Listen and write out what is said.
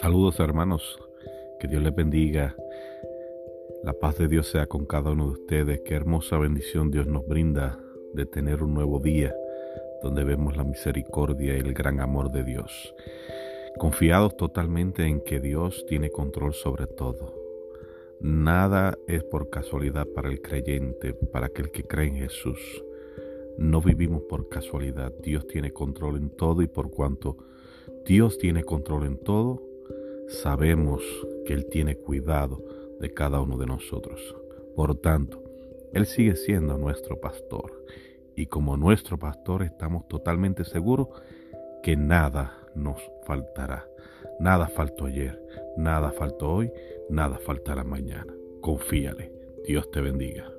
Saludos hermanos, que Dios les bendiga. La paz de Dios sea con cada uno de ustedes. Qué hermosa bendición Dios nos brinda de tener un nuevo día donde vemos la misericordia y el gran amor de Dios. Confiados totalmente en que Dios tiene control sobre todo. Nada es por casualidad para el creyente, para aquel que cree en Jesús. No vivimos por casualidad. Dios tiene control en todo y por cuanto Dios tiene control en todo, sabemos que Él tiene cuidado de cada uno de nosotros. Por tanto, Él sigue siendo nuestro pastor y como nuestro pastor estamos totalmente seguros que nada nos faltará. Nada faltó ayer, nada faltó hoy, nada faltará mañana. Confíale. Dios te bendiga.